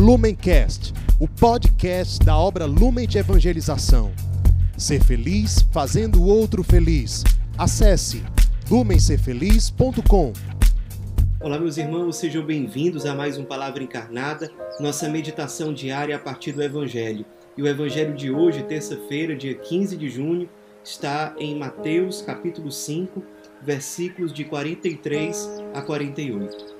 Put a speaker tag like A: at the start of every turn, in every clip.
A: Lumencast, o podcast da obra Lumen de Evangelização. Ser feliz fazendo o outro feliz. Acesse lumencerfeliz.com.
B: Olá, meus irmãos, sejam bem-vindos a mais um Palavra Encarnada, nossa meditação diária a partir do Evangelho. E o Evangelho de hoje, terça-feira, dia 15 de junho, está em Mateus, capítulo 5, versículos de 43 a 48.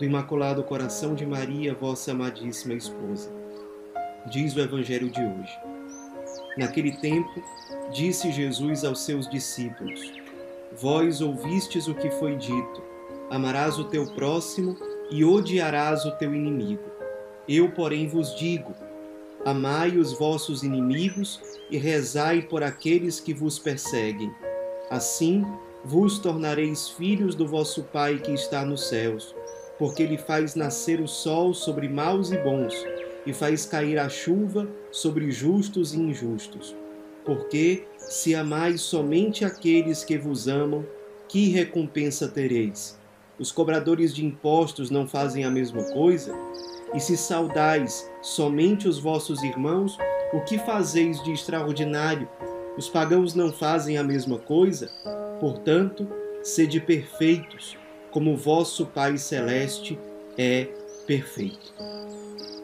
B: do Imaculado Coração de Maria, vossa amadíssima esposa. Diz o Evangelho de hoje. Naquele tempo, disse Jesus aos seus discípulos: Vós ouvistes o que foi dito: Amarás o teu próximo e odiarás o teu inimigo. Eu, porém, vos digo: Amai os vossos inimigos e rezai por aqueles que vos perseguem. Assim, vos tornareis filhos do vosso Pai que está nos céus porque ele faz nascer o sol sobre maus e bons, e faz cair a chuva sobre justos e injustos. Porque, se amais somente aqueles que vos amam, que recompensa tereis? Os cobradores de impostos não fazem a mesma coisa? E se saudais somente os vossos irmãos, o que fazeis de extraordinário? Os pagãos não fazem a mesma coisa? Portanto, sede perfeitos, como vosso Pai Celeste é perfeito.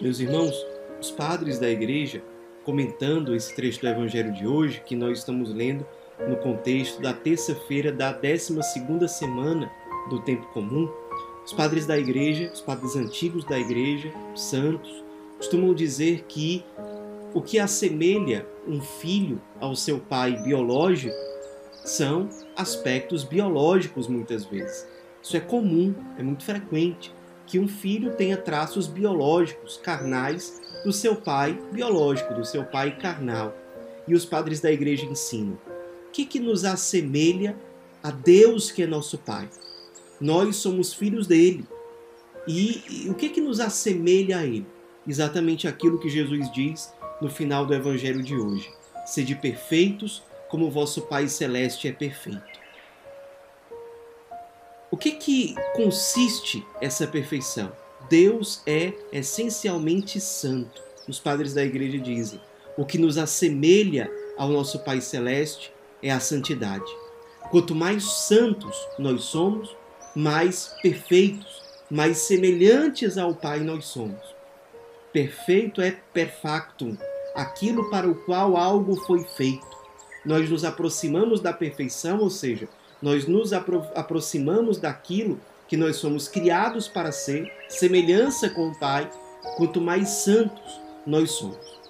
B: Meus irmãos, os padres da igreja, comentando esse trecho do Evangelho de hoje, que nós estamos lendo no contexto da terça-feira da 12 semana do tempo comum, os padres da igreja, os padres antigos da igreja, santos, costumam dizer que o que assemelha um filho ao seu pai biológico são aspectos biológicos muitas vezes. Isso é comum, é muito frequente que um filho tenha traços biológicos, carnais, do seu pai biológico, do seu pai carnal. E os padres da igreja ensinam: o que, que nos assemelha a Deus que é nosso Pai? Nós somos filhos dele. E, e o que, que nos assemelha a ele? Exatamente aquilo que Jesus diz no final do evangelho de hoje: sede perfeitos como vosso Pai celeste é perfeito. O que que consiste essa perfeição? Deus é essencialmente santo. Os padres da igreja dizem: o que nos assemelha ao nosso Pai Celeste é a santidade. Quanto mais santos nós somos, mais perfeitos, mais semelhantes ao Pai nós somos. Perfeito é perfactum, aquilo para o qual algo foi feito. Nós nos aproximamos da perfeição, ou seja, nós nos apro aproximamos daquilo que nós somos criados para ser, semelhança com o Pai, quanto mais santos nós somos.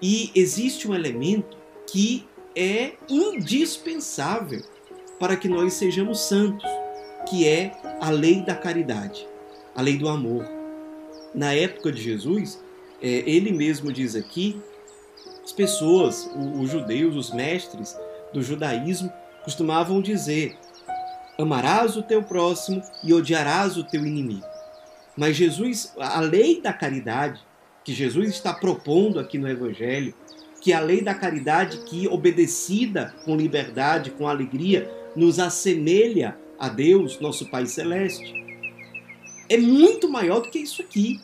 B: E existe um elemento que é indispensável para que nós sejamos santos, que é a lei da caridade, a lei do amor. Na época de Jesus, é, ele mesmo diz aqui, as pessoas, os judeus, os mestres do judaísmo, costumavam dizer: Amarás o teu próximo e odiarás o teu inimigo. Mas Jesus, a lei da caridade, que Jesus está propondo aqui no Evangelho, que a lei da caridade que, obedecida com liberdade, com alegria, nos assemelha a Deus, nosso Pai Celeste, é muito maior do que isso aqui.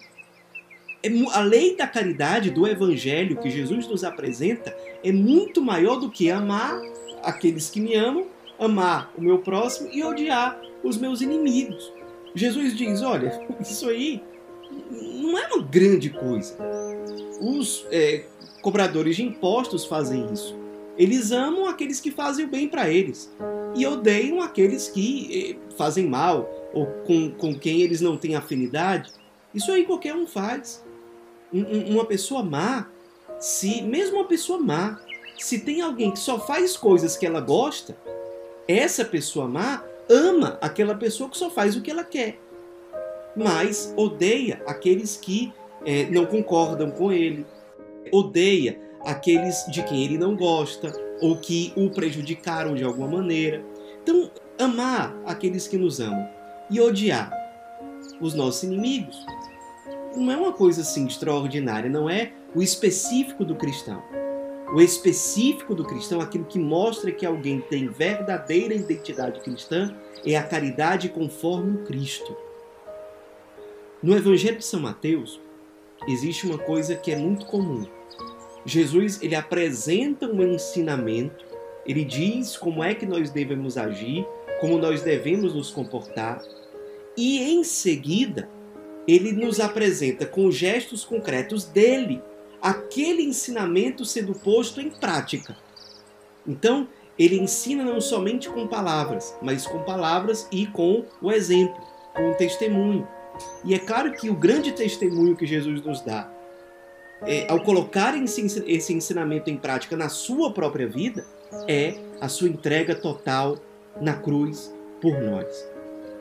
B: É, a lei da caridade do Evangelho que Jesus nos apresenta é muito maior do que amar aqueles que me amam, amar o meu próximo e odiar os meus inimigos. Jesus diz: olha, isso aí não é uma grande coisa. Os é, cobradores de impostos fazem isso. Eles amam aqueles que fazem o bem para eles e odeiam aqueles que é, fazem mal ou com, com quem eles não têm afinidade. Isso aí qualquer um faz. uma pessoa má, se mesmo uma pessoa má, se tem alguém que só faz coisas que ela gosta, essa pessoa má ama aquela pessoa que só faz o que ela quer, mas odeia aqueles que é, não concordam com ele, odeia aqueles de quem ele não gosta ou que o prejudicaram de alguma maneira. Então, amar aqueles que nos amam e odiar os nossos inimigos não é uma coisa assim extraordinária, não é o específico do cristão. O específico do cristão, aquilo que mostra que alguém tem verdadeira identidade cristã, é a caridade conforme o Cristo. No Evangelho de São Mateus, existe uma coisa que é muito comum. Jesus ele apresenta um ensinamento, ele diz como é que nós devemos agir, como nós devemos nos comportar, e em seguida ele nos apresenta com gestos concretos dele aquele ensinamento sendo posto em prática. Então, ele ensina não somente com palavras, mas com palavras e com o exemplo, com o testemunho. E é claro que o grande testemunho que Jesus nos dá, é, ao colocar esse ensinamento em prática na sua própria vida, é a sua entrega total na cruz por nós.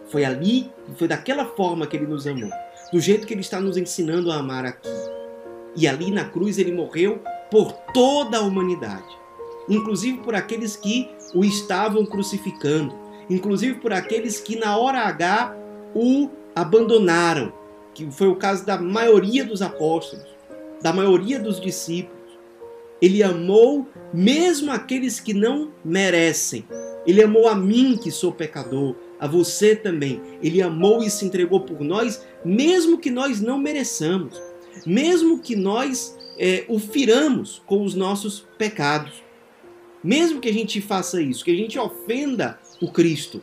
B: Foi ali, foi daquela forma que ele nos amou do jeito que ele está nos ensinando a amar aqui. E ali na cruz ele morreu por toda a humanidade, inclusive por aqueles que o estavam crucificando, inclusive por aqueles que na hora H o abandonaram, que foi o caso da maioria dos apóstolos, da maioria dos discípulos. Ele amou mesmo aqueles que não merecem. Ele amou a mim que sou pecador a você também. Ele amou e se entregou por nós, mesmo que nós não mereçamos, mesmo que nós é, o firamos com os nossos pecados. Mesmo que a gente faça isso, que a gente ofenda o Cristo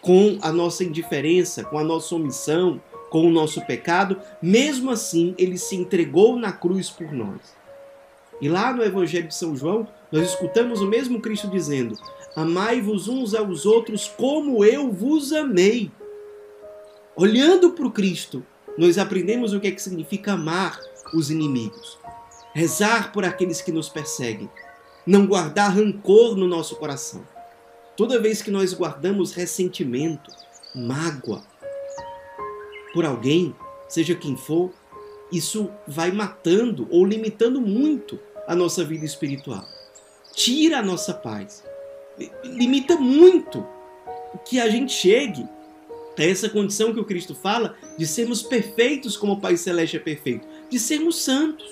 B: com a nossa indiferença, com a nossa omissão, com o nosso pecado, mesmo assim ele se entregou na cruz por nós. E lá no Evangelho de São João, nós escutamos o mesmo Cristo dizendo: Amai-vos uns aos outros como eu vos amei. Olhando para o Cristo, nós aprendemos o que, é que significa amar os inimigos, rezar por aqueles que nos perseguem, não guardar rancor no nosso coração. Toda vez que nós guardamos ressentimento, mágoa por alguém, seja quem for, isso vai matando ou limitando muito a nossa vida espiritual. Tira a nossa paz limita muito que a gente chegue a essa condição que o Cristo fala de sermos perfeitos como o Pai Celeste é perfeito, de sermos santos.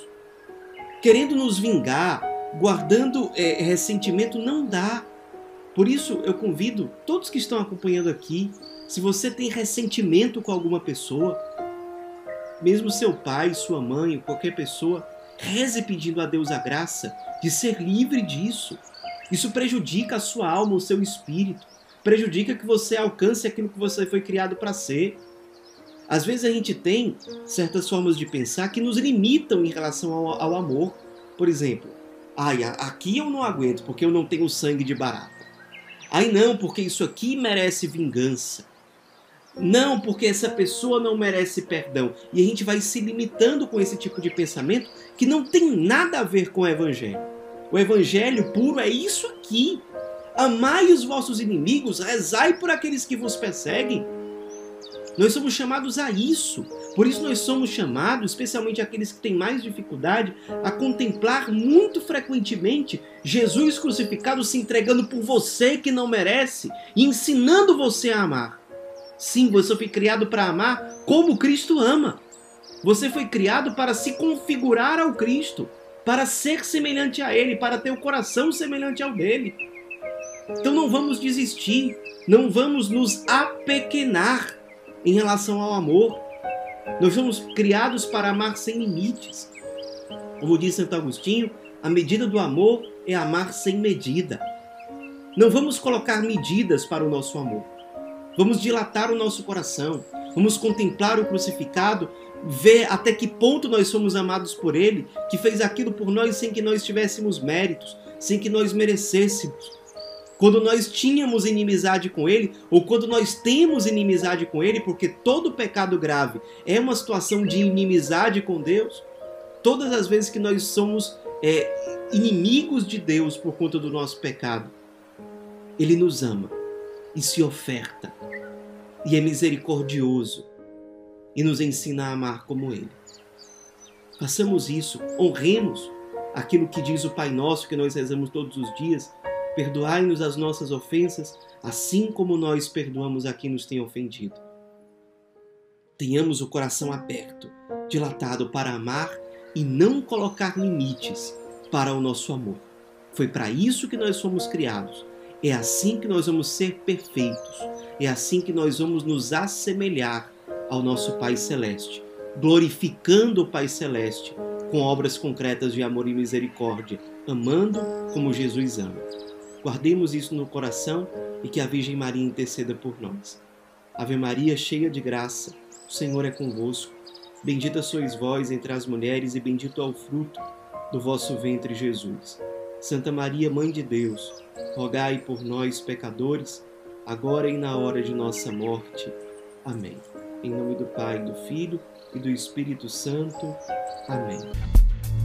B: Querendo nos vingar, guardando é, ressentimento, não dá. Por isso eu convido todos que estão acompanhando aqui, se você tem ressentimento com alguma pessoa, mesmo seu pai, sua mãe, qualquer pessoa, reze pedindo a Deus a graça de ser livre disso isso prejudica a sua alma, o seu espírito, prejudica que você alcance aquilo que você foi criado para ser. Às vezes a gente tem certas formas de pensar que nos limitam em relação ao, ao amor. Por exemplo, ai, aqui eu não aguento porque eu não tenho sangue de barata. Ai não, porque isso aqui merece vingança. Não, porque essa pessoa não merece perdão. E a gente vai se limitando com esse tipo de pensamento que não tem nada a ver com o evangelho. O evangelho puro é isso aqui. Amai os vossos inimigos, rezai por aqueles que vos perseguem. Nós somos chamados a isso. Por isso nós somos chamados, especialmente aqueles que têm mais dificuldade, a contemplar muito frequentemente Jesus crucificado se entregando por você que não merece e ensinando você a amar. Sim, você foi criado para amar como Cristo ama. Você foi criado para se configurar ao Cristo para ser semelhante a Ele, para ter o coração semelhante ao dele. Então não vamos desistir, não vamos nos apequenar em relação ao amor. Nós somos criados para amar sem limites. Como diz Santo Agostinho, a medida do amor é amar sem medida. Não vamos colocar medidas para o nosso amor. Vamos dilatar o nosso coração. Vamos contemplar o crucificado ver até que ponto nós somos amados por Ele, que fez aquilo por nós sem que nós tivéssemos méritos, sem que nós merecêssemos. Quando nós tínhamos inimizade com Ele, ou quando nós temos inimizade com Ele, porque todo pecado grave é uma situação de inimizade com Deus, todas as vezes que nós somos é, inimigos de Deus por conta do nosso pecado, Ele nos ama e se oferta, e é misericordioso e nos ensina a amar como Ele. Façamos isso, honremos aquilo que diz o Pai Nosso que nós rezamos todos os dias, perdoai-nos as nossas ofensas, assim como nós perdoamos a quem nos tem ofendido. Tenhamos o coração aberto, dilatado para amar e não colocar limites para o nosso amor. Foi para isso que nós fomos criados. É assim que nós vamos ser perfeitos. É assim que nós vamos nos assemelhar ao nosso Pai Celeste, glorificando o Pai Celeste com obras concretas de amor e misericórdia, amando como Jesus ama. Guardemos isso no coração e que a Virgem Maria interceda por nós. Ave Maria, cheia de graça, o Senhor é convosco. Bendita sois vós entre as mulheres, e bendito é o fruto do vosso ventre, Jesus. Santa Maria, Mãe de Deus, rogai por nós, pecadores, agora e na hora de nossa morte. Amém. Em nome do Pai, do Filho e do Espírito Santo. Amém.